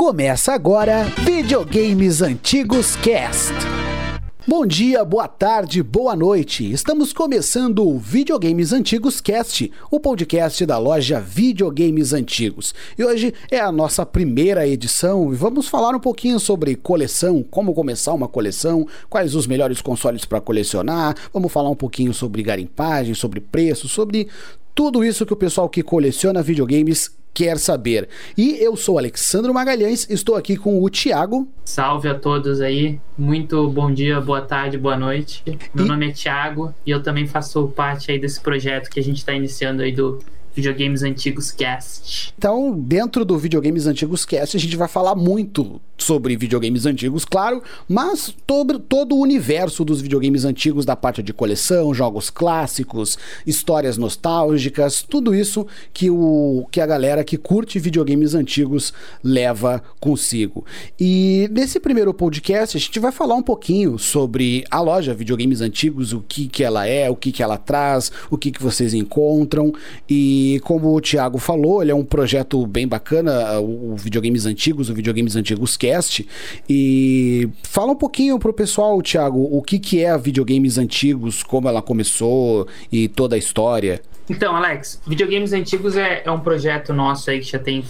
Começa agora Videogames Antigos Cast. Bom dia, boa tarde, boa noite. Estamos começando o Videogames Antigos Cast, o podcast da loja Videogames Antigos. E hoje é a nossa primeira edição e vamos falar um pouquinho sobre coleção, como começar uma coleção, quais os melhores consoles para colecionar. Vamos falar um pouquinho sobre garimpagem, sobre preço, sobre tudo isso que o pessoal que coleciona videogames quer saber. E eu sou Alexandre Magalhães, estou aqui com o Thiago. Salve a todos aí, muito bom dia, boa tarde, boa noite. Meu e... nome é Thiago e eu também faço parte aí desse projeto que a gente está iniciando aí do Videogames Antigos Cast. Então, dentro do Videogames Antigos Cast, a gente vai falar muito sobre videogames antigos, claro, mas todo, todo o universo dos videogames antigos da parte de coleção, jogos clássicos, histórias nostálgicas, tudo isso que, o, que a galera que curte videogames antigos leva consigo. E nesse primeiro podcast, a gente vai falar um pouquinho sobre a loja Videogames Antigos, o que, que ela é, o que, que ela traz, o que, que vocês encontram e e como o Thiago falou, ele é um projeto bem bacana, o Videogames Antigos, o Videogames Antigos Cast. E fala um pouquinho pro pessoal, Thiago, o que, que é a Videogames Antigos, como ela começou e toda a história. Então, Alex, Videogames Antigos é, é um projeto nosso aí que já tem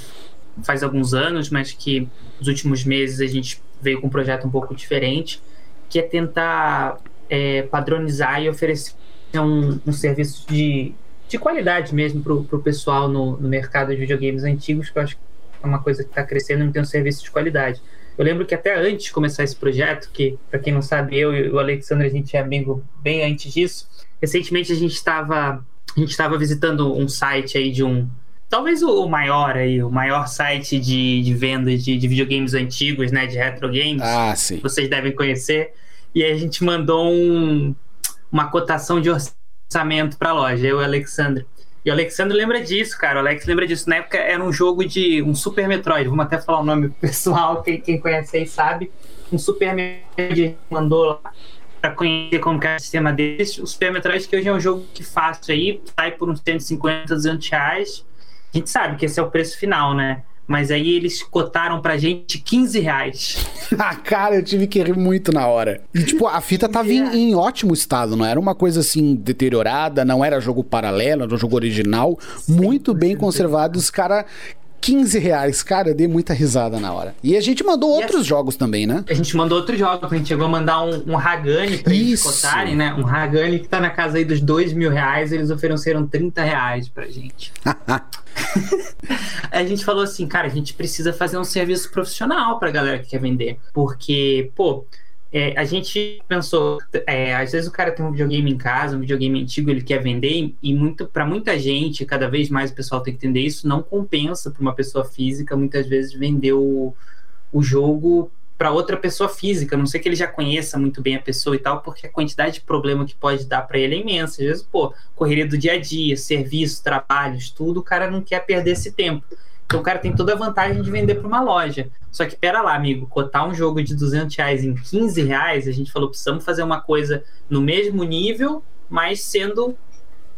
faz alguns anos, mas que nos últimos meses a gente veio com um projeto um pouco diferente, que é tentar é, padronizar e oferecer um, um serviço de de qualidade mesmo para o pessoal no, no, mercado de videogames antigos, que eu acho que é uma coisa que está crescendo e tem um serviço de qualidade. Eu lembro que até antes de começar esse projeto, que para quem não sabe, eu e o Alexandre, a gente é amigo bem antes disso, recentemente a gente estava a gente estava visitando um site aí de um talvez o maior aí, o maior site de, de venda de, de videogames antigos, né, de retro games. Ah, sim. Vocês devem conhecer. E a gente mandou um, uma cotação de orçamento lançamento para a loja, eu e o Alexandre. E o Alexandre lembra disso, cara. O Alex lembra disso. Na época era um jogo de um Super Metroid. Vamos até falar o nome pessoal, quem, quem conhece aí sabe. Um Super Metroid mandou lá para conhecer como que é o sistema deles. O Super Metroid que hoje é um jogo que fácil aí, sai por uns 150, 200 reais. A gente sabe que esse é o preço final, né? Mas aí eles cotaram pra gente 15 reais. ah, cara, eu tive que rir muito na hora. E, tipo, a fita tava em, em, ótimo estado, não era uma coisa assim deteriorada, não era jogo paralelo, era um jogo original, muito bem conservado. Os caras 15 reais, cara, eu dei muita risada na hora. E a gente mandou e outros jogos também, né? A gente mandou outros jogos, a gente chegou a mandar um, um Hagani pra Isso. eles cotarem, né? Um Hagani que tá na casa aí dos 2 mil reais, eles ofereceram 30 reais pra gente. a gente falou assim, cara, a gente precisa fazer um serviço profissional pra galera que quer vender. Porque, pô, é, a gente pensou, é, às vezes o cara tem um videogame em casa, um videogame antigo, ele quer vender, e muito para muita gente, cada vez mais o pessoal tem que entender isso, não compensa para uma pessoa física muitas vezes vender o, o jogo para outra pessoa física, a não sei que ele já conheça muito bem a pessoa e tal, porque a quantidade de problema que pode dar para ele é imensa. Às vezes, pô, correria do dia a dia, serviço, trabalhos, tudo, o cara não quer perder esse tempo. Então o cara tem toda a vantagem de vender para uma loja. Só que pera lá, amigo, cotar um jogo de 200 reais em 15 reais, a gente falou, precisamos fazer uma coisa no mesmo nível, mas sendo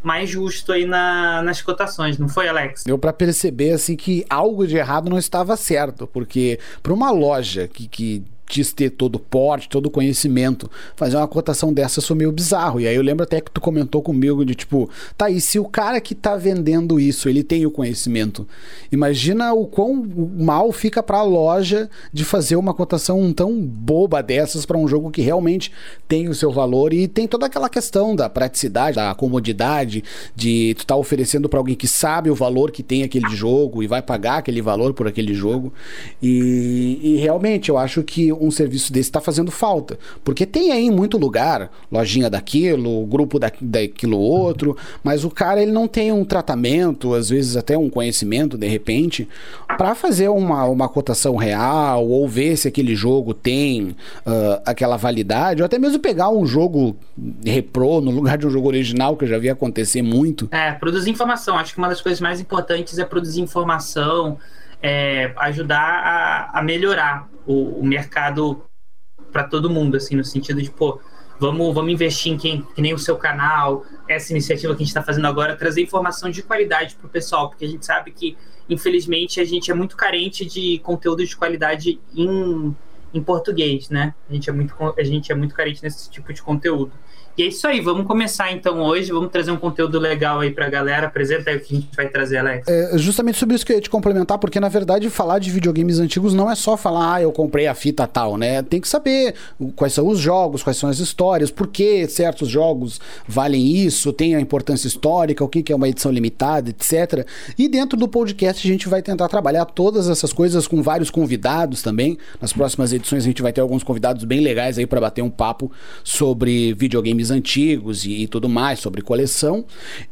mais justo aí na, nas cotações, não foi, Alex? Deu para perceber assim que algo de errado não estava certo, porque para uma loja que, que diz ter todo o porte, todo o conhecimento, fazer uma cotação dessa sou meio bizarro. E aí eu lembro até que tu comentou comigo de tipo, tá, e se o cara que tá vendendo isso, ele tem o conhecimento, imagina o quão mal fica para a loja de fazer uma cotação tão boba dessas para um jogo que realmente tem o seu valor e tem toda aquela questão da praticidade, da comodidade, de tu tá oferecendo para alguém que sabe o valor que tem aquele jogo e vai pagar aquele valor por aquele jogo. E, e realmente eu acho que um serviço desse está fazendo falta. Porque tem aí muito lugar, lojinha daquilo, grupo da, daquilo outro, mas o cara ele não tem um tratamento, às vezes até um conhecimento, de repente, para fazer uma, uma cotação real ou ver se aquele jogo tem uh, aquela validade, ou até mesmo pegar um jogo repro no lugar de um jogo original, que eu já vi acontecer muito. É, produzir informação. Acho que uma das coisas mais importantes é produzir informação é, ajudar a, a melhorar o, o mercado para todo mundo, assim, no sentido de, pô, vamos, vamos investir em quem, que nem o seu canal, essa iniciativa que a gente está fazendo agora, trazer informação de qualidade para o pessoal, porque a gente sabe que infelizmente, a gente é muito carente de conteúdo de qualidade em, em português, né? A gente, é muito, a gente é muito carente nesse tipo de conteúdo. E é isso aí, vamos começar então hoje, vamos trazer um conteúdo legal aí pra galera. Apresenta aí o que a gente vai trazer, Alex. É justamente sobre isso que eu ia te complementar, porque na verdade falar de videogames antigos não é só falar, ah, eu comprei a fita tal, né? Tem que saber quais são os jogos, quais são as histórias, por que certos jogos valem isso, tem a importância histórica, o que é uma edição limitada, etc. E dentro do podcast a gente vai tentar trabalhar todas essas coisas com vários convidados também. Nas próximas edições a gente vai ter alguns convidados bem legais aí para bater um papo sobre videogames filmes antigos e, e, tudo mais, sobre coleção.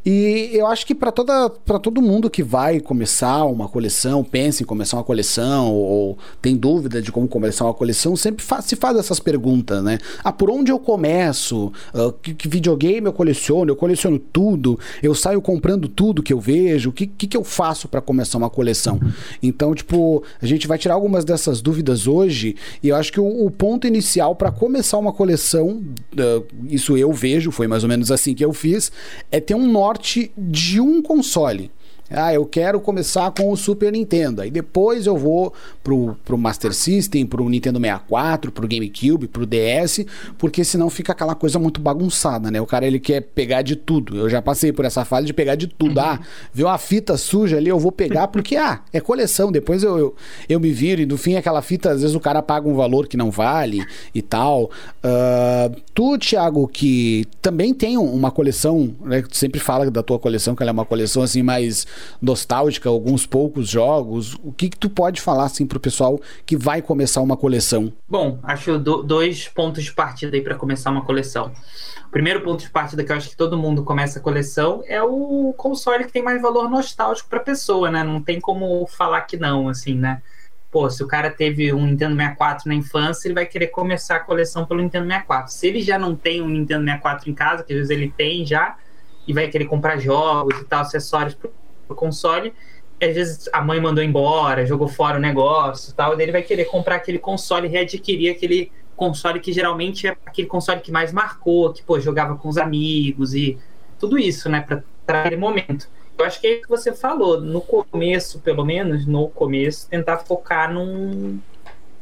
E eu acho que para todo mundo que vai começar uma coleção, pensa em começar uma coleção ou, ou tem dúvida de como começar uma coleção, sempre faz, se faz essas perguntas, né? Ah, por onde eu começo? Uh, que, que, videogame eu coleciono? Eu coleciono tudo? Eu saio comprando tudo que eu vejo? O que, que, que eu faço para começar uma coleção? Então, tipo, a gente vai tirar algumas dessas dúvidas hoje e eu acho que o, o ponto inicial para começar uma coleção, uh, isso eu vejo, foi mais ou menos assim que eu fiz, é ter um norte de um console. Ah, eu quero começar com o Super Nintendo. Aí depois eu vou pro, pro Master System, pro Nintendo 64, pro GameCube, pro DS, porque senão fica aquela coisa muito bagunçada, né? O cara ele quer pegar de tudo. Eu já passei por essa fase de pegar de tudo. Uhum. Ah, viu uma fita suja ali, eu vou pegar porque, ah, é coleção. Depois eu, eu, eu, me viro e no fim aquela fita, às vezes o cara paga um valor que não vale e tal. Uh, tu, Thiago, que também tem uma coleção, né? Tu sempre fala da tua coleção, que ela é uma coleção assim mais nostálgica, alguns poucos jogos. O que, que tu pode falar assim pro pessoal que vai começar uma coleção? Bom, acho do, dois pontos de partida aí para começar uma coleção. O primeiro ponto de partida que eu acho que todo mundo começa a coleção é o console que tem mais valor nostálgico para a pessoa, né? Não tem como falar que não, assim, né? Pô, se o cara teve um Nintendo 64 na infância, ele vai querer começar a coleção pelo Nintendo 64. Se ele já não tem um Nintendo 64 em casa, que às vezes ele tem já, e vai querer comprar jogos e tal, acessórios pro pro console. Às vezes a mãe mandou embora, jogou fora o negócio e tal. Ele vai querer comprar aquele console e readquirir aquele console que geralmente é aquele console que mais marcou, que pô, jogava com os amigos e tudo isso, né, para aquele momento. Eu acho que é isso que você falou, no começo, pelo menos, no começo, tentar focar num,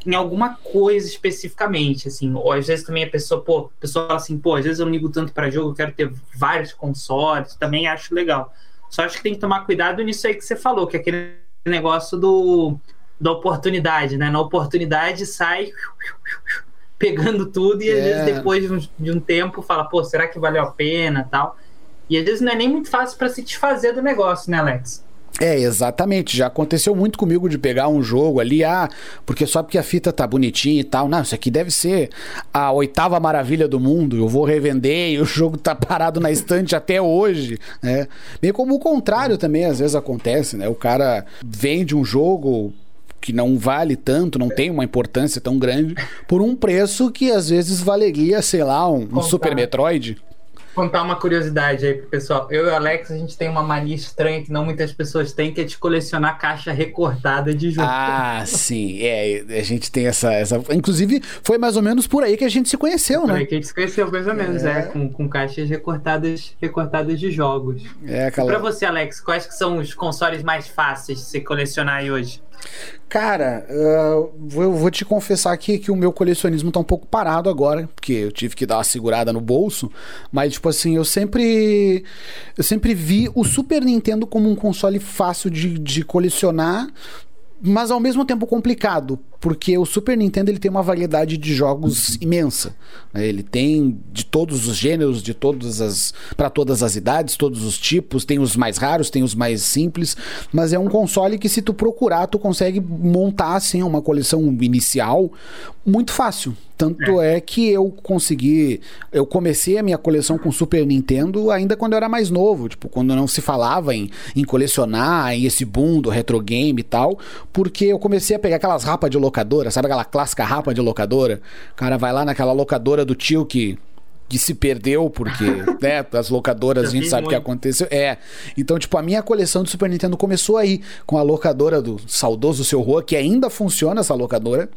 em alguma coisa especificamente, assim, ou às vezes também a pessoa, pô, a pessoa fala assim, pô, às vezes eu não ligo tanto para jogo, eu quero ter vários consoles, também acho legal. Só acho que tem que tomar cuidado nisso aí que você falou, que é aquele negócio do, da oportunidade, né? Na oportunidade sai pegando tudo e às vezes é. depois de um, de um, tempo fala, pô, será que valeu a pena tal? E às vezes não é nem muito fácil para se desfazer do negócio, né, Alex? É, exatamente. Já aconteceu muito comigo de pegar um jogo ali, ah, porque só porque a fita tá bonitinha e tal. Não, isso aqui deve ser a oitava maravilha do mundo. Eu vou revender e o jogo tá parado na estante até hoje, né? Meio como o contrário também às vezes acontece, né? O cara vende um jogo que não vale tanto, não tem uma importância tão grande, por um preço que às vezes valeria, sei lá, um, um Super Metroid contar uma curiosidade aí pro pessoal. Eu e o Alex, a gente tem uma mania estranha que não muitas pessoas têm, que é de colecionar caixa recortada de jogo. Ah, sim. É, a gente tem essa, essa. Inclusive, foi mais ou menos por aí que a gente se conheceu, né? Por aí que a gente se conheceu, mais ou menos, é, é com, com caixas recortadas, recortadas de jogos. É aquela... E pra você, Alex, quais que são os consoles mais fáceis de se colecionar aí hoje? Cara, uh, vou, vou, te confessar aqui que o meu colecionismo tá um pouco parado agora, porque eu tive que dar uma segurada no bolso, mas tipo assim, eu sempre eu sempre vi o Super Nintendo como um console fácil de, de colecionar, mas ao mesmo tempo complicado, porque o Super Nintendo ele tem uma variedade de jogos imensa. Né? Ele tem de todos os gêneros, de todas as para todas as idades, todos os tipos. Tem os mais raros, tem os mais simples, mas é um console que se tu procurar tu consegue montar assim uma coleção inicial muito fácil. Tanto é. é que eu consegui. Eu comecei a minha coleção com Super Nintendo ainda quando eu era mais novo. Tipo, quando não se falava em, em colecionar, em esse boom do retro game e tal. Porque eu comecei a pegar aquelas rapas de locadora, sabe aquela clássica rapa de locadora? O cara vai lá naquela locadora do tio que que se perdeu, porque, né, as locadoras, a gente sabe o que aconteceu. É. Então, tipo, a minha coleção de Super Nintendo começou aí, com a locadora do saudoso Seu Rua, que ainda funciona essa locadora.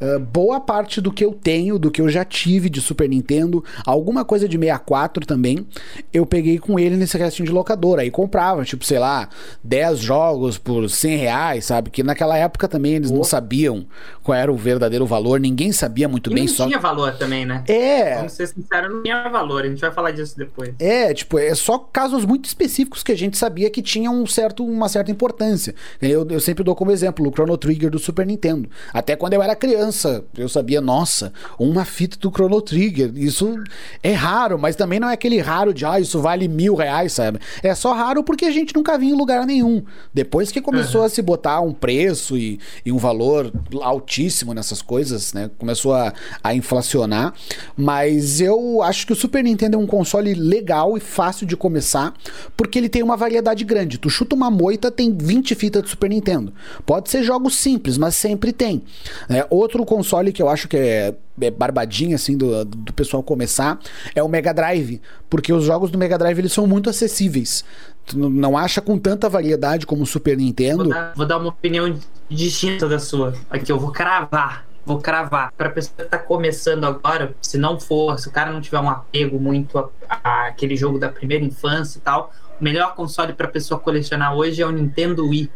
Uh, boa parte do que eu tenho, do que eu já tive de Super Nintendo, alguma coisa de 64 também, eu peguei com ele nesse restinho de locadora. Aí comprava, tipo, sei lá, 10 jogos por 100 reais, sabe? Que naquela época também eles oh. não sabiam qual era o verdadeiro valor, ninguém sabia muito e bem. Não só... tinha valor também, né? É. Vamos ser sinceros, não tinha valor. A gente vai falar disso depois. É, tipo, é só casos muito específicos que a gente sabia que tinham um certo, uma certa importância. Eu, eu sempre dou como exemplo o Chrono Trigger do Super Nintendo. Até quando eu era criança, eu sabia, nossa, uma fita do Chrono Trigger. Isso é raro, mas também não é aquele raro de, ah, isso vale mil reais, sabe? É só raro porque a gente nunca vinha em lugar nenhum. Depois que começou uhum. a se botar um preço e, e, um valor altíssimo nessas coisas, né? Começou a, a inflacionar. Mas eu acho que o Super Nintendo é um console legal e fácil de começar, porque ele tem uma variedade grande. Tu chuta uma moita, tem 20 fitas de Super Nintendo. Pode ser jogos simples, mas sempre tem. É, outro console que eu acho que é, é barbadinho, assim, do, do pessoal começar, é o Mega Drive, porque os jogos do Mega Drive eles são muito acessíveis. Tu não acha com tanta variedade como o Super Nintendo. Vou dar, vou dar uma opinião distinta da sua. Aqui eu vou cravar vou cravar. Pra pessoa que tá começando agora, se não for, se o cara não tiver um apego muito a, a aquele jogo da primeira infância e tal, o melhor console pra pessoa colecionar hoje é o Nintendo Wii.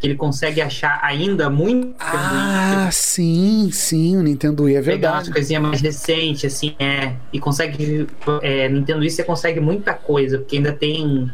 Que ele consegue achar ainda muito. Ah, Wii. sim, sim, o Nintendo Wii é verdade. Pegar umas coisinhas mais recentes, assim, é. E consegue. É, Nintendo Wii você consegue muita coisa, porque ainda tem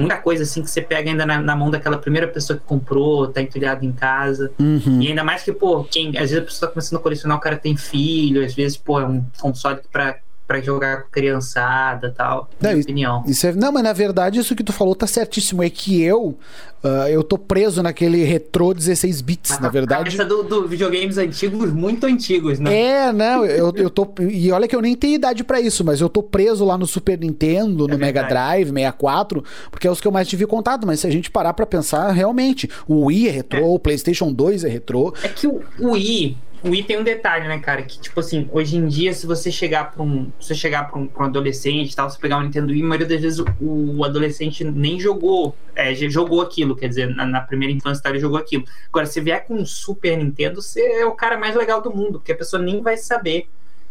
muita coisa assim que você pega ainda na, na, mão daquela primeira pessoa que comprou, tá entulhado em casa. Uhum. E ainda mais que, pô, quem, às vezes a pessoa tá começando a colecionar, o cara tem filho, às vezes, pô, é um console pra para jogar com criançada tal. Não, minha opinião. Isso é, não, mas na verdade isso que tu falou tá certíssimo. É que eu uh, eu tô preso naquele retrô 16 bits, na verdade. Essa do, do, videogames antigos, muito antigos, né? É, não, eu, eu tô. E olha que eu nem tenho idade para isso, mas eu tô preso lá no Super Nintendo, no é Mega Drive, 64, porque é os que eu mais tive contato. Mas se a gente parar para pensar, realmente, o Wii é retrô, é. o PlayStation 2 é retrô. É que o, o Wii o Wii tem um detalhe, né, cara? Que, tipo assim, hoje em dia, se você chegar pra um. Se você chegar pra um, pra um adolescente e tal, você pegar um Nintendo Wii, a maioria das vezes o, o adolescente nem jogou. É, jogou aquilo, quer dizer, na, na primeira infância ele jogou aquilo. Agora, se vier com um Super Nintendo, você é o cara mais legal do mundo, porque a pessoa nem vai saber.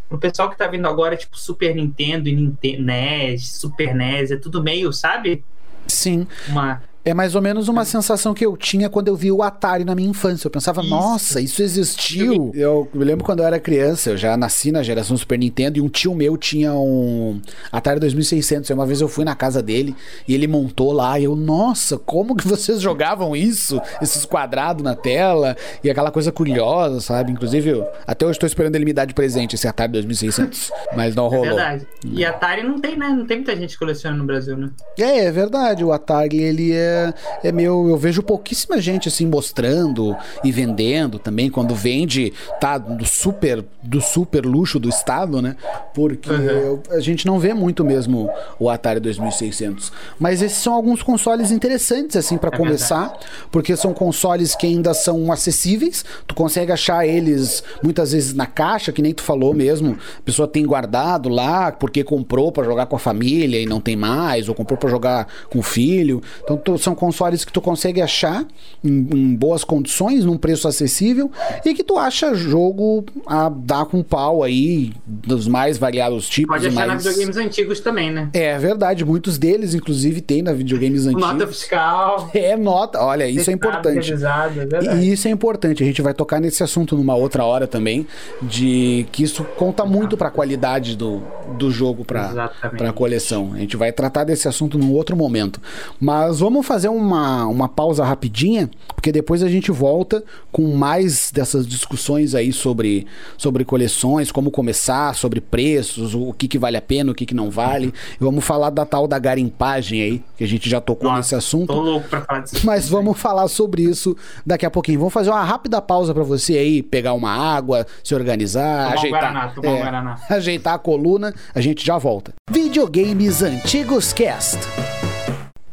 O pessoal que tá vindo agora, tipo, Super Nintendo e Nintendo, NES, Super NES, é tudo meio, sabe? Sim. Uma, é mais ou menos uma sensação que eu tinha quando eu vi o Atari na minha infância. Eu pensava, isso. nossa, isso existiu. Eu me lembro quando eu era criança, eu já nasci na geração Super Nintendo e um tio meu tinha um Atari 2600. E uma vez eu fui na casa dele e ele montou lá e eu, nossa, como que vocês jogavam isso? Esses quadrados na tela e aquela coisa curiosa, sabe? Inclusive, eu, até hoje estou esperando ele me dar de presente esse Atari 2600, mas não é rolou. É verdade. E Atari não tem, né? Não tem muita gente colecionando no Brasil, né? É, é verdade. O Atari, ele é é, é meu. Eu vejo pouquíssima gente assim mostrando e vendendo também. Quando vende, tá do super, do super luxo do estado, né? Porque uhum. a gente não vê muito mesmo o Atari 2600. Mas esses são alguns consoles interessantes, assim, para é começar, verdade. porque são consoles que ainda são acessíveis. Tu consegue achar eles muitas vezes na caixa, que nem tu falou mesmo. A pessoa tem guardado lá porque comprou para jogar com a família e não tem mais, ou comprou para jogar com o filho. Então, tu, são consoles que tu consegue achar em, em, boas condições, num preço acessível, e que tu acha jogo a dar com pau aí, dos mais variados tipos. Pode achar mais... na videogames antigos também, né? É verdade, muitos deles, inclusive, tem na videogames antigos. Nota fiscal. É, nota. Olha, isso é importante. É e isso é importante. A gente vai tocar nesse assunto numa outra hora também, de que isso conta muito para a qualidade do, do jogo para a coleção. A gente vai tratar desse assunto num outro momento. Mas vamos fazer uma, uma pausa rapidinha, porque depois a gente volta com mais dessas discussões aí sobre, sobre coleções, como começar, sobre preços, o que, que vale a pena, o que, que não vale. E vamos falar da tal da garimpagem aí, que a gente já tocou Nossa, nesse assunto. Tô louco pra falar disso. Mas vamos falar sobre isso daqui a pouquinho. Vamos fazer uma rápida pausa para você aí, pegar uma água, se organizar, tomar ajeitar, Guaraná, tomar é, Guaraná. ajeitar a coluna. A gente já volta. Videogames Antigos Cast.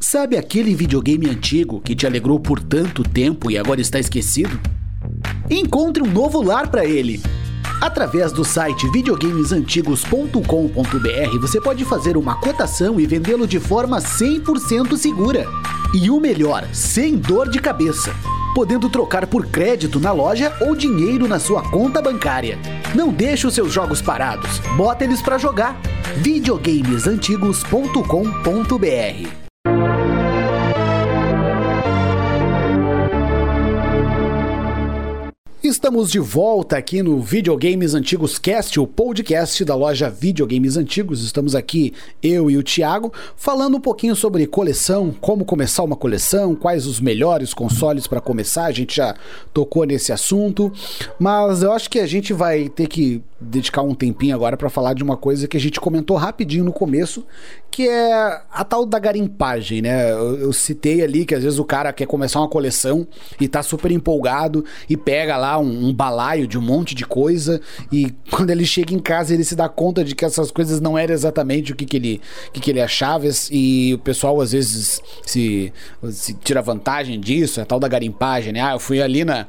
Sabe aquele videogame antigo que te alegrou por tanto tempo e agora está esquecido? Encontre um novo lar para ele. Através do site videogamesantigos.com.br você pode fazer uma cotação e vendê-lo de forma 100% segura. E o melhor, sem dor de cabeça. Podendo trocar por crédito na loja ou dinheiro na sua conta bancária. Não deixe os seus jogos parados, bota eles para jogar. videogamesantigos.com.br Estamos de volta aqui no Videogames Antigos Cast, o podcast da loja Videogames Antigos. Estamos aqui, eu e o Thiago, falando um pouquinho sobre coleção, como começar uma coleção, quais os melhores consoles para começar. A gente já tocou nesse assunto, mas eu acho que a gente vai ter que dedicar um tempinho agora para falar de uma coisa que a gente comentou rapidinho no começo, que é a tal da garimpagem, né? Eu, eu, citei ali que às vezes o cara quer começar uma coleção e tá super empolgado e pega lá um, um balaio de um monte de coisa e quando ele chega em casa ele se dá conta de que essas coisas não eram exatamente o que, que, ele, que, que ele achava e o pessoal às vezes se, se tira vantagem disso, é tal da garimpagem, né? Ah, eu fui ali na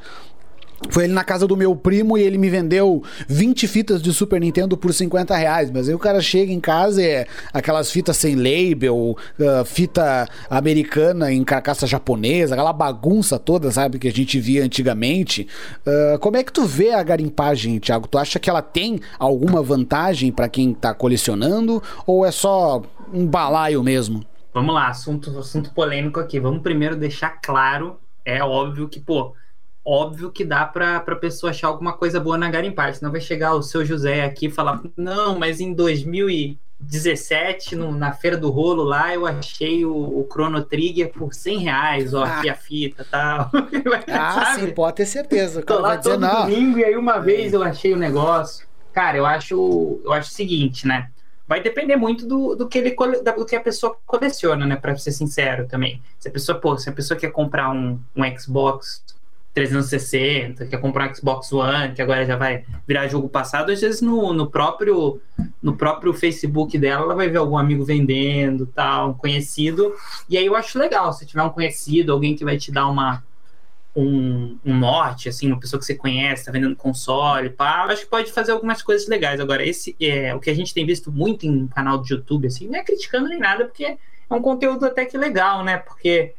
foi ele na casa do meu primo e ele me vendeu 20 fitas de Super Nintendo por 50 reais. Mas aí o cara chega em casa e é aquelas fitas sem label, uh, fita americana em carcaça japonesa, aquela bagunça toda, sabe, que a gente via antigamente. Uh, como é que tu vê a garimpagem, Thiago? Tu acha que ela tem alguma vantagem para quem tá colecionando ou é só um balaio mesmo? Vamos lá, assunto, assunto polêmico aqui. Vamos primeiro deixar claro, é óbvio que, pô óbvio que dá para a pessoa achar alguma coisa boa na garimpar. Senão vai chegar o seu José aqui e falar: não, mas em 2017, no, na Feira do Rolo lá, eu achei o, o Chrono Trigger por 100 reais, ó, ah. aqui a fita tal. ah, sim, pode ter certeza. Tô lá todo dizer, domingo e aí uma vez eu achei o negócio. Cara, eu acho, eu acho o seguinte, né? vai depender muito do, do, que ele do que a pessoa coleciona, né? Para ser sincero também. Se a pessoa, pô, se a pessoa quer comprar um, um Xbox 360, quer comprar Xbox One, que agora já vai virar jogo passado, às vezes no, no próprio no próprio Facebook dela, ela vai ver algum amigo vendendo, tal, um conhecido. E aí eu acho legal, se tiver um conhecido, alguém que vai te dar uma um, um norte, assim, uma pessoa que você conhece, tá vendendo console, pá, acho que pode fazer algumas coisas legais. Agora, esse é o que a gente tem visto muito em canal de YouTube, assim, não é criticando nem nada, porque é um conteúdo até que legal, né? Porque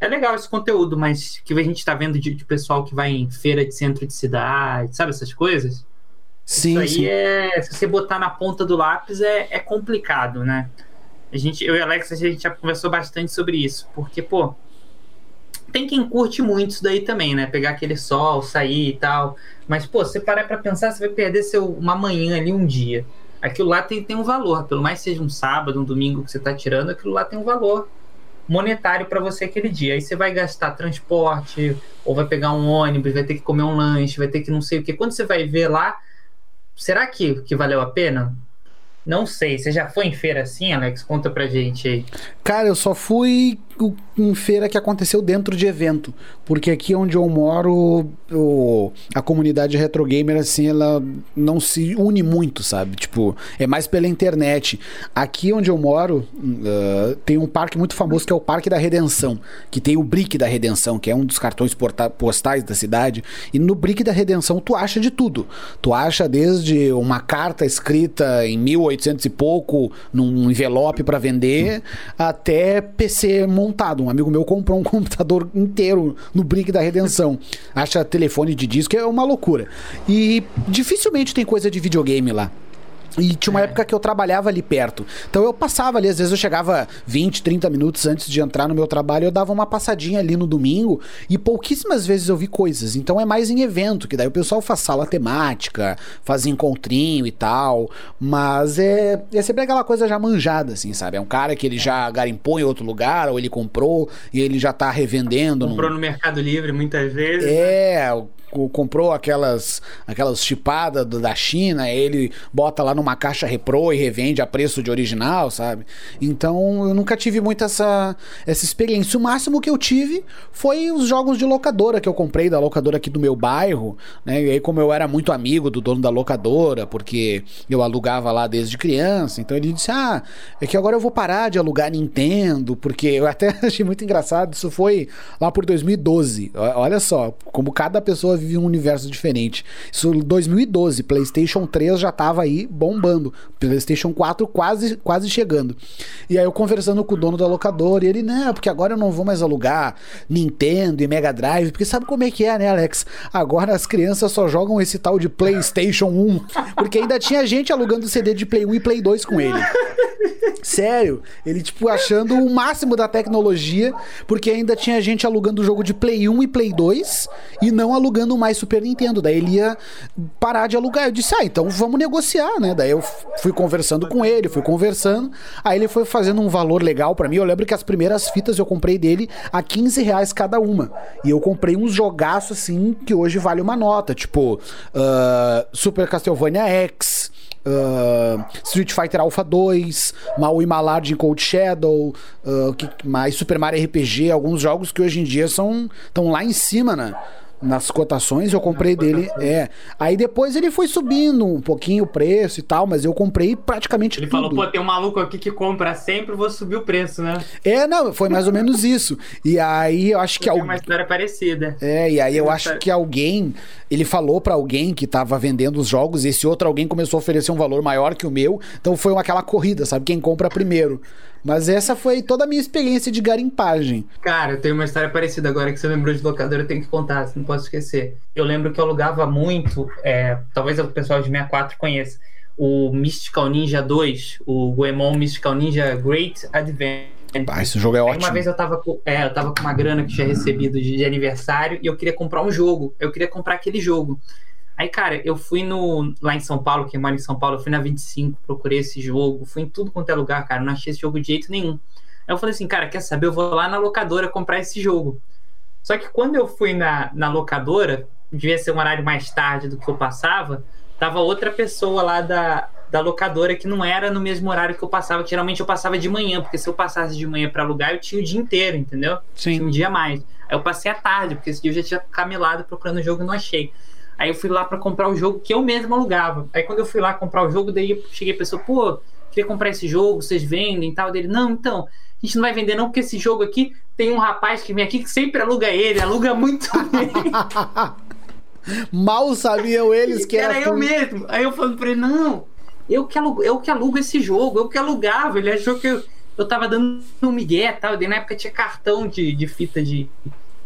é legal esse conteúdo, mas que a gente está vendo de, de, pessoal que vai em feira de centro de cidade, sabe essas coisas? Sim, Isso aí sim. é. Se você botar na ponta do lápis é, é complicado, né? A gente, eu e Alex, a gente já conversou bastante sobre isso, porque, pô, tem quem curte muito isso daí também, né? Pegar aquele sol, sair e tal. Mas, pô, você parar pra pensar, você vai perder seu, uma manhã ali, um dia. Aquilo lá tem, tem um valor. Pelo mais seja um sábado, um domingo que você tá tirando, aquilo lá tem um valor monetário para você aquele dia. Aí você vai gastar transporte, ou vai pegar um ônibus, vai ter que comer um lanche, vai ter que não sei o que. Quando você vai ver lá, será que, que valeu a pena? Não sei. Você já foi em feira assim, Alex? Conta pra gente aí. Cara, eu só fui em feira que aconteceu dentro de evento. Porque aqui onde eu moro, a comunidade retro gamer, assim, ela não se une muito, sabe? Tipo, é mais pela internet. Aqui onde eu moro, uh, tem um parque muito famoso que é o Parque da Redenção. Que tem o Brick da Redenção, que é um dos cartões postais da cidade. E no Brick da Redenção tu acha de tudo. Tu acha desde uma carta escrita em 1800 e pouco, num envelope para vender, até PC montado. Um amigo meu comprou um computador inteiro no Brick da Redenção. Acha telefone de disco, é uma loucura. E dificilmente tem coisa de videogame lá. E tinha uma é. época que eu trabalhava ali perto. Então eu passava ali, às vezes eu chegava 20, 30 minutos antes de entrar no meu trabalho, eu dava uma passadinha ali no domingo e pouquíssimas vezes eu vi coisas. Então é mais em evento, que daí o pessoal faz sala temática, faz encontrinho e tal. Mas é, é sempre aquela coisa já manjada, assim, sabe? É um cara que ele já garimpou em outro lugar, ou ele comprou e ele já tá revendendo. Comprou no, no Mercado Livre muitas vezes. É, né? Comprou aquelas aquelas chipadas da China, ele bota lá numa caixa repro e revende a preço de original, sabe? Então eu nunca tive muito essa, essa experiência. O máximo que eu tive foi os jogos de locadora que eu comprei da locadora aqui do meu bairro, né? E aí, como eu era muito amigo do dono da locadora, porque eu alugava lá desde criança, então ele disse: Ah, é que agora eu vou parar de alugar Nintendo, porque eu até achei muito engraçado. Isso foi lá por 2012. Olha só, como cada pessoa vive um universo diferente. Isso 2012, PlayStation 3 já tava aí bombando. PlayStation 4 quase, quase chegando. E aí eu conversando com o dono da locadora, e ele, não, porque agora eu não vou mais alugar Nintendo e Mega Drive, porque sabe como é que é, né, Alex? Agora as crianças só jogam esse tal de PlayStation 1, porque ainda tinha gente alugando CD de Play 1 e Play 2 com ele. Sério, ele tipo achando o máximo da tecnologia, porque ainda tinha gente alugando o jogo de Play 1 e Play 2 e não alugando mais Super Nintendo. Daí ele ia parar de alugar. Eu disse: "Ah, então vamos negociar, né?" Daí eu fui conversando com ele, fui conversando. Aí ele foi fazendo um valor legal para mim. Eu lembro que as primeiras fitas eu comprei dele a 15 reais cada uma. E eu comprei uns jogaços assim que hoje vale uma nota, tipo uh, Super Castlevania X, Street Fighter Alpha 2, Maui Malard Cold Shadow, uh, que mais Super Mario RPG, alguns jogos que hoje em dia são estão lá em cima, né? Nas cotações, eu comprei nas dele. Cotações. É. Aí depois ele foi subindo um pouquinho o preço e tal, mas eu comprei praticamente ele tudo. Ele falou, pô, tem um maluco aqui que compra sempre, vou subir o preço, né? É, não, foi mais ou menos isso. E aí eu acho que. É uma história parecida. É, e aí eu acho que alguém. Ele falou para alguém que tava vendendo os jogos, e esse outro alguém começou a oferecer um valor maior que o meu. Então foi aquela corrida, sabe? Quem compra primeiro. Mas essa foi toda a minha experiência de garimpagem. Cara, eu tenho uma história parecida agora que você lembrou de locadora, eu tenho que contar, não posso esquecer. Eu lembro que eu alugava muito, é, talvez o pessoal de 64 conheça, o Mystical Ninja 2, o Goemon Mystical Ninja Great Adventure. Ah, esse jogo é ótimo. Aí uma vez eu tava, com, é, eu tava com uma grana que tinha recebido de, de aniversário e eu queria comprar um jogo. Eu queria comprar aquele jogo. Aí, cara, eu fui no lá em São Paulo, que mora em São Paulo, eu fui na 25, procurei esse jogo, fui em tudo quanto é lugar, cara, não achei esse jogo de jeito nenhum. Aí eu falei assim, cara, quer saber? Eu vou lá na locadora comprar esse jogo. Só que quando eu fui na, na locadora, devia ser um horário mais tarde do que eu passava, tava outra pessoa lá da, da locadora que não era no mesmo horário que eu passava, que geralmente eu passava de manhã, porque se eu passasse de manhã para alugar, eu tinha o dia inteiro, entendeu? Sim. Tinha um dia a mais. Aí eu passei a tarde, porque esse dia eu já tinha camelado procurando o jogo e não achei. Aí eu fui lá para comprar o jogo que eu mesmo alugava. Aí quando eu fui lá comprar o jogo, daí eu cheguei a pessoa, pô, queria comprar esse jogo, vocês vendem e tal. Dele, não, então, a gente não vai vender não, porque esse jogo aqui tem um rapaz que vem aqui que sempre aluga ele, aluga muito bem. Mal sabiam eles que era, era eu mesmo. Aí eu falando pra ele, não, eu que, alugo, eu que alugo esse jogo, eu que alugava. Ele achou que eu, eu tava dando um migué tal. E na época tinha cartão de, de fita de,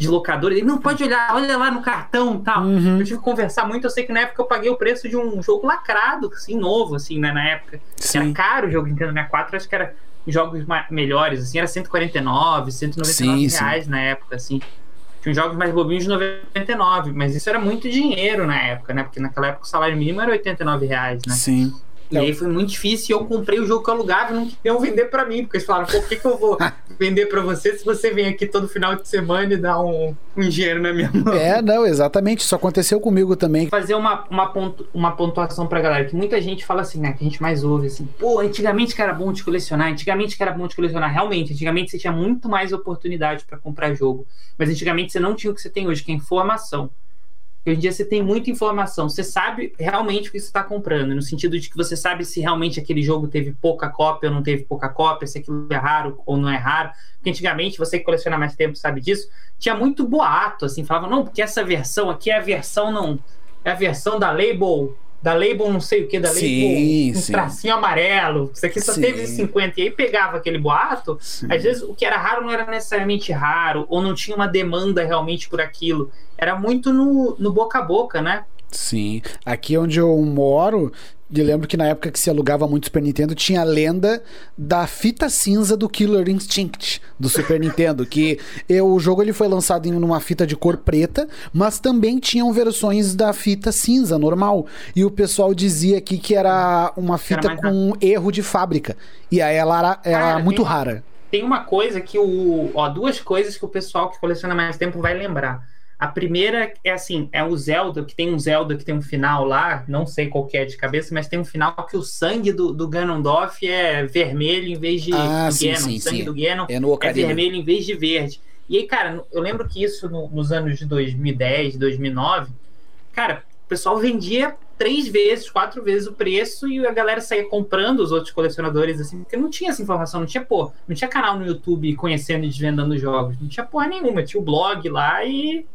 de locadora. Ele, não, pode olhar, olha lá no cartão tal. Uhum. Eu tive que conversar muito. Eu sei que na época eu paguei o preço de um jogo lacrado, assim, novo, assim, né, na época. Era caro o jogo Nintendo 64, acho que era jogos melhores, assim, era 149, 199 sim, reais sim. na época, assim. Tinha jogos mais bobinhos de 99, mas isso era muito dinheiro na época, né? Porque naquela época o salário mínimo era 89 reais, né? Sim. E aí foi muito difícil e eu comprei o jogo que eu alugava e não queriam vender para mim, porque eles falaram, por que, que eu vou vender para você se você vem aqui todo final de semana e dá um, um dinheiro na minha mão? É, não, exatamente. Isso aconteceu comigo também. Fazer uma, uma, pontu, uma pontuação pra galera, que muita gente fala assim, né? Que a gente mais ouve assim, pô, antigamente que era bom de colecionar, antigamente que era bom de colecionar. Realmente, antigamente você tinha muito mais oportunidade para comprar jogo. Mas antigamente você não tinha o que você tem hoje, que é informação. Hoje em dia você tem muita informação, você sabe realmente o que você está comprando, no sentido de que você sabe se realmente aquele jogo teve pouca cópia ou não teve pouca cópia, se aquilo é raro ou não é raro. Porque antigamente, você que coleciona mais tempo sabe disso, tinha muito boato, assim, falava, não, porque essa versão aqui é a versão não. É a versão da label da label não sei o que, da label sim, um sim. tracinho amarelo. Isso aqui só Sim. teve 50. E aí pegava aquele boato, às vezes o que era raro não era necessariamente raro, ou não tinha uma demanda realmente por aquilo. Era muito no, no boca a boca, né? Sim. Aqui onde eu moro, eu lembro que na época que se alugava muito Super Nintendo, tinha a lenda da fita cinza do Killer Instinct do Super Nintendo, que eu, o jogo ele foi lançado em uma fita de cor preta, mas também tinham versões da fita cinza normal. E o pessoal dizia aqui que era uma fita mais com erro de fábrica. E aí ela era, era Cara, muito tem rara. Tem uma coisa que o. Ó, duas coisas que o pessoal que coleciona mais tempo vai lembrar. A primeira é assim, é o Zelda, que tem um Zelda que tem um final lá, não sei qual que é de cabeça, mas tem um final que o sangue do, do Ganondorf é vermelho em vez de Ah, sim, Ganon. sim, o sangue sim. do Ganon É no é vermelho em vez de verde. E aí, cara, eu lembro que isso no- nos anos de 2010, 2009, cara, o pessoal vendia três vezes, quatro vezes o preço e a galera saía comprando os outros colecionadores, assim, porque não tinha essa informação, não tinha, pô, não tinha canal no YouTube conhecendo e desvendando jogos, não tinha porra nenhuma, tinha o blog lá e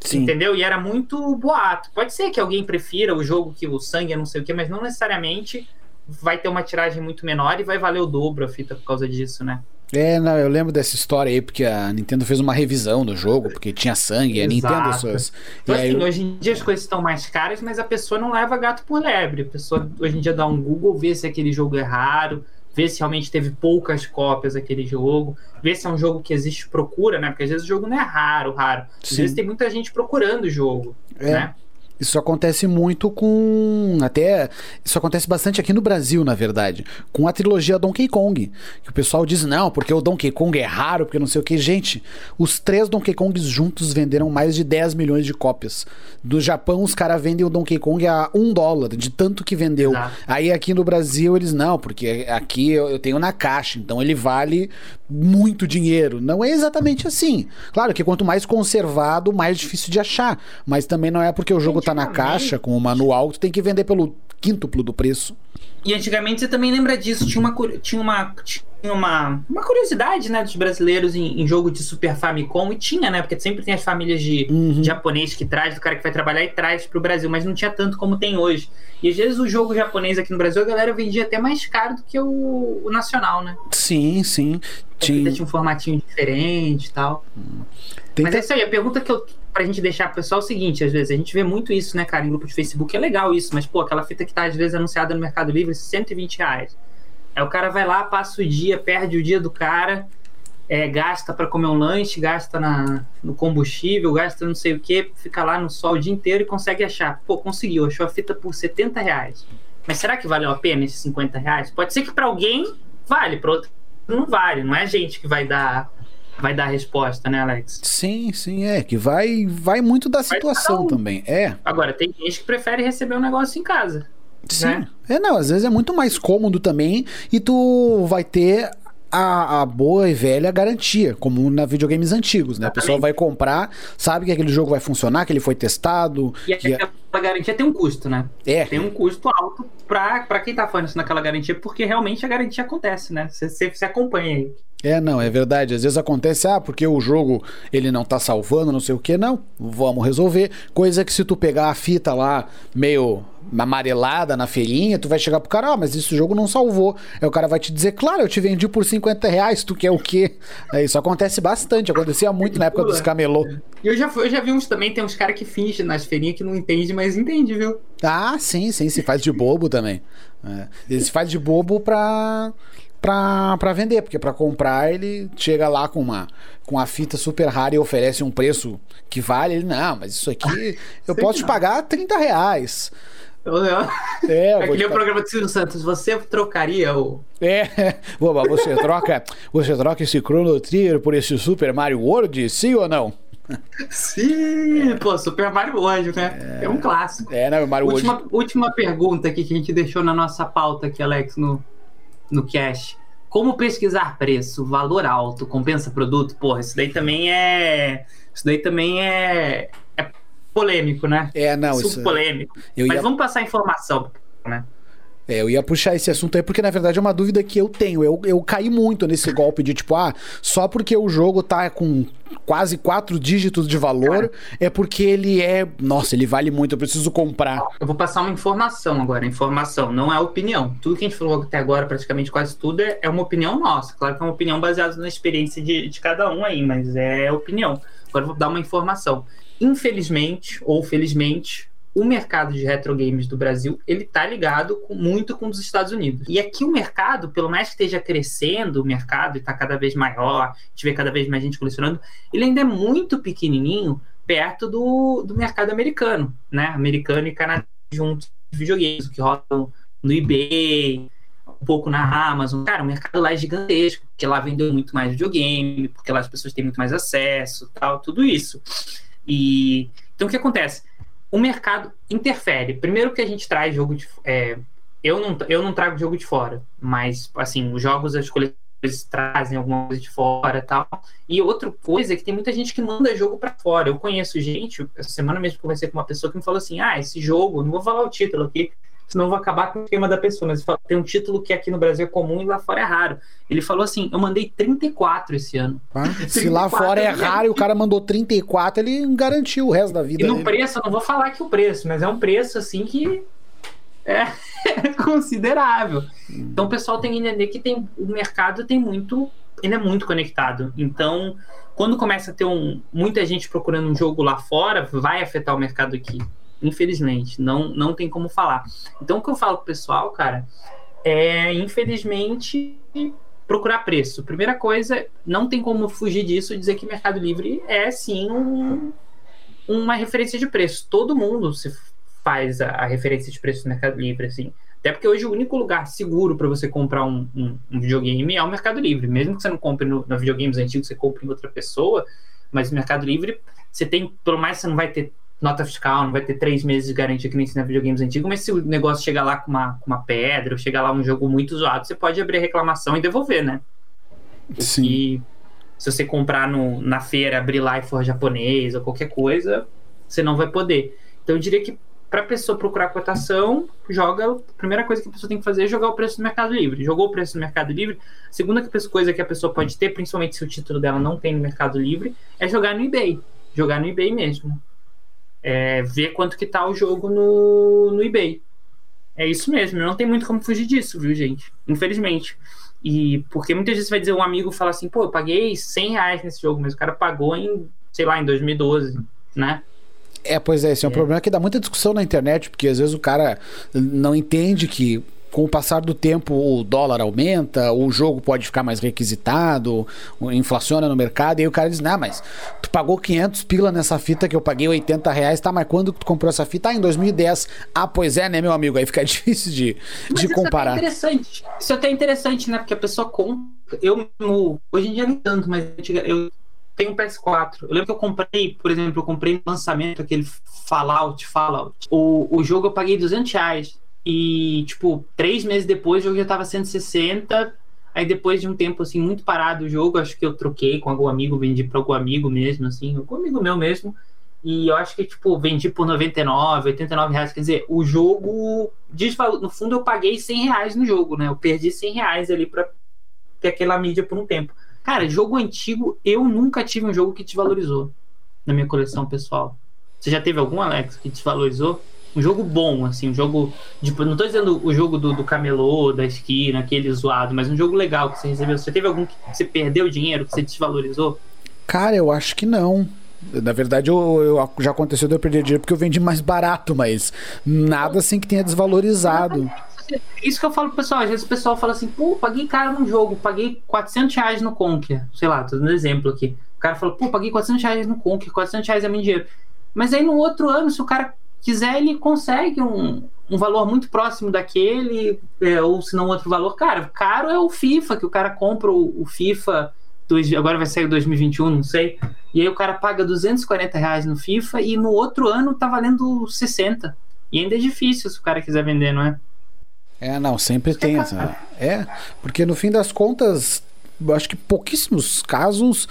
Sim. Entendeu? E era muito boato. Pode ser que alguém prefira o jogo que o sangue é não sei o que, mas não necessariamente vai ter uma tiragem muito menor e vai valer o dobro a fita por causa disso, né? É, não, eu lembro dessa história aí, porque a Nintendo fez uma revisão do jogo, porque tinha sangue, a Nintendo suas. Então, assim, hoje em dia as coisas estão mais caras, mas a pessoa não leva gato por lebre. A pessoa hoje em dia dá um Google, vê se aquele jogo é raro, vê se realmente teve poucas cópias daquele jogo, vê se é um jogo que existe procura, né? Porque às vezes o jogo não é raro, raro. Às Sim. vezes tem muita gente procurando o jogo, é. né? Isso acontece muito com. Até. Isso acontece bastante aqui no Brasil, na verdade. Com a trilogia Donkey Kong. Que o pessoal diz, não, porque o Donkey Kong é raro, porque não sei o que. Gente, os três Donkey Kongs juntos venderam mais de 10 milhões de cópias. Do Japão, os caras vendem o Donkey Kong a um dólar, de tanto que vendeu. Exato. Aí aqui no Brasil, eles, não, porque aqui eu tenho na caixa, então ele vale muito dinheiro. Não é exatamente assim. Claro que quanto mais conservado, mais difícil de achar. Mas também não é porque o jogo tá na caixa com o manual, tu tem que vender pelo quíntuplo do preço. E antigamente você também lembra disso, tinha uma, tinha uma, tinha uma, uma curiosidade, né, dos brasileiros em, em, jogo de Super Famicom, e tinha, né, porque sempre tem as famílias de uhum. japonês que traz, do cara que vai trabalhar e traz pro Brasil, mas não tinha tanto como tem hoje. E às vezes o jogo japonês aqui no Brasil, a galera vendia até mais caro do que o, o nacional, né? Sim, sim. Tinha... tinha um formatinho diferente e tal. Tem mas é isso aí, a pergunta que eu pra gente deixar pro pessoal é o seguinte, às vezes, a gente vê muito isso, né, cara, em grupo de Facebook, é legal isso, mas, pô, aquela fita que tá, às vezes, anunciada no Mercado Livre, 120 reais. Aí o cara vai lá, passa o dia, perde o dia do cara, é, gasta para comer um lanche, gasta na, no combustível, gasta não sei o que, fica lá no sol o dia inteiro e consegue achar. Pô, conseguiu, achou a fita por 70 reais. Mas será que valeu a pena esses 50 reais? Pode ser que para alguém vale, para outro não vale. Não é a gente que vai dar vai dar a resposta, né, Alex? Sim, sim, é. Que vai, vai muito da situação um. também. É. Agora, tem gente que prefere receber um negócio em casa. Sim. Né? É, não, às vezes é muito mais cômodo também e tu vai ter a, a, boa e velha garantia, como na videogames antigos, né? A pessoa vai comprar, sabe que aquele jogo vai funcionar, que ele foi testado. E que... a garantia tem um custo, né? É. Tem um custo alto pra, pra quem tá falando isso naquela garantia, porque realmente a garantia acontece, né? Você acompanha aí. É, não, é verdade. Às vezes acontece, ah, porque o jogo ele não tá salvando, não sei o que, não. Vamos resolver. Coisa que se tu pegar a fita lá meio amarelada na feirinha, tu vai chegar pro cara, ah, mas esse jogo não salvou. Aí o cara vai te dizer, claro, eu te vendi por 50 reais, tu quer o quê? Isso acontece bastante, acontecia muito na época dos camelô. E eu já, eu já vi uns também, tem uns caras que fingem nas feirinhas que não entende, mas entende, viu? Ah, sim, sim, se faz de bobo também. É. Ele se faz de bobo pra para vender, porque para comprar ele chega lá com uma com a fita super rara e oferece um preço que vale. Ele, não, mas isso aqui eu posso te pagar 30 reais. É, é Aquele programa de Silvio Santos, você trocaria o. É, você troca, você troca esse Chrono Trigger por esse Super Mario World, sim ou não? Sim, pô, Super Mario World, né? É, é um clássico. É, né, Mario última, World. Última pergunta aqui que a gente deixou na nossa pauta aqui, Alex, no, no cash. Como pesquisar preço, valor alto, compensa produto? Porra, isso daí também é. Isso daí também é, é polêmico, né? É, não, Super isso. polêmico. Mas vamos passar informação, né? É, eu ia puxar esse assunto aí porque, na verdade, é uma dúvida que eu tenho. Eu, eu caí muito nesse golpe de tipo, ah, só porque o jogo tá com quase quatro dígitos de valor, é porque ele é. Nossa, ele vale muito, eu preciso comprar. Eu vou passar uma informação agora. Informação, não é opinião. Tudo que a gente falou até agora, praticamente quase tudo, é, é uma opinião nossa. Claro que é uma opinião baseada na experiência de, de cada um aí, mas é opinião. Agora eu vou dar uma informação. Infelizmente, ou felizmente, o mercado de retro games do Brasil ele tá ligado com, muito com os Estados Unidos. E aqui o mercado, pelo mais que esteja crescendo o mercado e está cada vez maior, vê cada vez mais gente colecionando, ele ainda é muito pequenininho perto do, do mercado americano, né? Americano e canadense juntos videogames, que rodam no eBay, um pouco na Amazon. Cara, o mercado lá é gigantesco, porque lá vendeu muito mais videogame, porque lá as pessoas têm muito mais acesso, tal, tudo isso. E então o que acontece? O mercado interfere. Primeiro que a gente traz jogo de. É, eu, não, eu não trago jogo de fora, mas assim, os jogos, as coleções trazem alguma coisa de fora tal. E outra coisa é que tem muita gente que manda jogo para fora. Eu conheço gente, essa semana mesmo conversei com uma pessoa que me falou assim: ah, esse jogo, não vou falar o título aqui, senão eu vou acabar com o esquema da pessoa. Mas tem um título que aqui no Brasil é comum e lá fora é raro. Ele falou assim: eu mandei 34 esse ano. Ah, se lá fora é raro e o cara mandou 34, ele garantiu o resto da vida. E no dele. preço, eu não vou falar que o preço, mas é um preço assim que é, considerável. Então o pessoal tem que entender que tem, o mercado tem muito. Ele é muito conectado. Então, quando começa a ter um, muita gente procurando um jogo lá fora, vai afetar o mercado aqui. Infelizmente. Não, não tem como falar. Então, o que eu falo pro pessoal, cara, é infelizmente procurar preço. Primeira coisa, não tem como fugir disso dizer que Mercado Livre é sim um, uma referência de preço. Todo mundo se faz a, a, referência de preço do Mercado Livre, assim. Até porque hoje o único lugar seguro para você comprar um, um, um, videogame é o Mercado Livre. Mesmo que você não compre no, no videogames antigos, você compre em outra pessoa, mas no Mercado Livre você tem, pelo mais você não vai ter nota fiscal, não vai ter três meses de garantia que nem se na videogames antigos, mas se o negócio chegar lá com uma, com uma pedra, ou chegar lá um jogo muito zoado, você pode abrir a reclamação e devolver, né? Sim. E se você comprar no, na feira, abrir lá e for japonês ou qualquer coisa, você não vai poder. Então eu diria que para a pessoa procurar cotação, joga. A primeira coisa que a pessoa tem que fazer é jogar o preço do Mercado Livre. Jogou o preço do Mercado Livre. A segunda coisa que a pessoa pode ter, principalmente se o título dela não tem no Mercado Livre, é jogar no eBay. Jogar no eBay mesmo. É, ver quanto que tá o jogo no, no eBay. É isso mesmo, não tem muito como fugir disso, viu, gente? Infelizmente. E porque muitas vezes vai dizer um amigo fala assim, pô, eu paguei 100 reais nesse jogo, mas o cara pagou em, sei lá, em 2012, né? É, pois é, esse é um é. problema que dá muita discussão na internet, porque às vezes o cara não entende que com o passar do tempo o dólar aumenta, o jogo pode ficar mais requisitado, inflaciona no mercado, e aí o cara diz, não, mas tu pagou 500 pila nessa fita que eu paguei 80 reais, tá, mas quando tu comprou essa fita? Ah, em 2010. Ah, pois é, né, meu amigo? Aí fica difícil de, mas de comparar. Isso é interessante. Isso é até interessante, né, porque a pessoa compra, eu, hoje em dia nem tanto, mas eu tenho um PS4. Eu lembro que eu comprei, por exemplo, eu comprei no lançamento aquele Fallout, Fallout. O, o jogo eu paguei 200 reais. E, tipo, três meses depois o jogo já tava 160. Aí depois de um tempo, assim, muito parado o jogo, acho que eu troquei com algum amigo, vendi para algum amigo mesmo, assim, algum amigo meu mesmo. E eu acho que, tipo, vendi por 99, 89 reais. Quer dizer, o jogo, no fundo, eu paguei 100 reais no jogo, né? Eu perdi 100 reais ali pra ter aquela mídia por um tempo. Cara, jogo antigo, eu nunca tive um jogo que desvalorizou na minha coleção pessoal. Você já teve algum, Alex, que desvalorizou? Um jogo bom, assim, um jogo. Tipo, não tô dizendo o jogo do, do camelô, da esquina, aquele zoado, mas um jogo legal que você recebeu. Você teve algum que você perdeu dinheiro, que você desvalorizou? Cara, eu acho que não. Na verdade, eu, eu, já aconteceu de eu perder dinheiro porque eu vendi mais barato, mas nada assim que tenha desvalorizado. Isso que eu falo pro pessoal. Às vezes o pessoal fala assim, pô, paguei caro num jogo, paguei 400 reais no Conquer. Sei lá, tô dando exemplo aqui. O cara falou, pô, paguei 400 reais no Conquer, 400 reais é meu dinheiro. Mas aí no outro ano, se o cara quiser, ele consegue um, um valor muito próximo daquele, é, ou se não outro valor. Cara, caro é o FIFA, que o cara compra o, o FIFA, dois, agora vai sair 2021, não sei. E aí o cara paga 240 reais no FIFA e no outro ano tá valendo 60. E ainda é difícil se o cara quiser vender, não é? É, não, sempre tem essa. É, porque no fim das contas, eu acho que pouquíssimos casos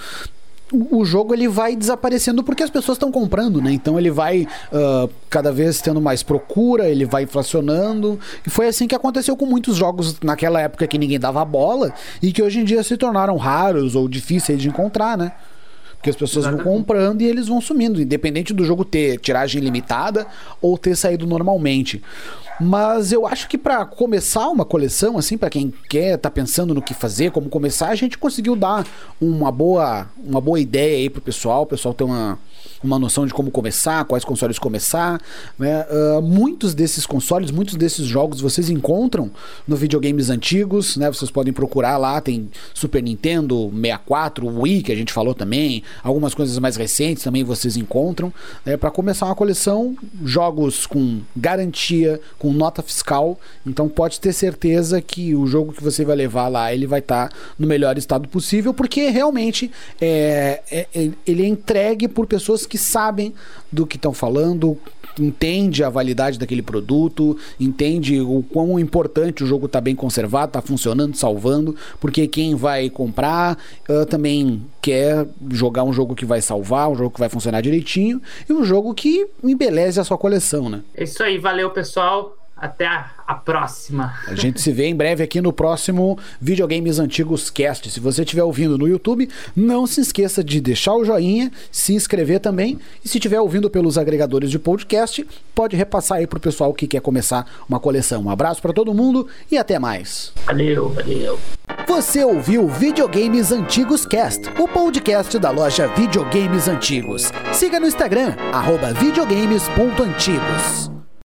o jogo ele vai desaparecendo porque as pessoas estão comprando, né? Então ele vai uh, cada vez tendo mais procura, ele vai inflacionando. E foi assim que aconteceu com muitos jogos naquela época que ninguém dava bola e que hoje em dia se tornaram raros ou difíceis de encontrar, né? Porque as pessoas Exatamente. vão comprando e eles vão sumindo, independente do jogo ter tiragem limitada ou ter saído normalmente. Mas eu acho que para começar uma coleção, assim, para quem quer, tá pensando no que fazer, como começar, a gente conseguiu dar uma boa, uma boa ideia aí pro pessoal, o pessoal ter uma, uma noção de como começar, quais consoles começar. Né? Uh, muitos desses consoles, muitos desses jogos vocês encontram no videogames antigos, né? Vocês podem procurar lá, tem Super Nintendo, 64, Wii, que a gente falou também, algumas coisas mais recentes também vocês encontram. Né? Para começar uma coleção, jogos com garantia, com nota fiscal. Então pode ter certeza que o jogo que você vai levar lá, ele vai estar tá no melhor estado possível, porque realmente é, é, é, ele é entregue por pessoas que sabem do que estão falando, entende a validade daquele produto, entende o quão importante o jogo está bem conservado, está funcionando, salvando, porque quem vai comprar uh, também quer jogar um jogo que vai salvar, um jogo que vai funcionar direitinho e um jogo que embeleze a sua coleção, né? É isso aí, valeu pessoal. Até a, a, próxima. A gente se vê em breve aqui no próximo Videogames Antigos Cast. Se você estiver ouvindo no YouTube, não se esqueça de deixar o joinha, se inscrever também. E se estiver ouvindo pelos agregadores de podcast, pode repassar aí pro pessoal que quer começar uma coleção. Um abraço para todo mundo e até mais. Valeu, valeu. Você ouviu Videogames Antigos Cast, o podcast da loja Videogames Antigos. Siga no Instagram, arroba videogames.antigos.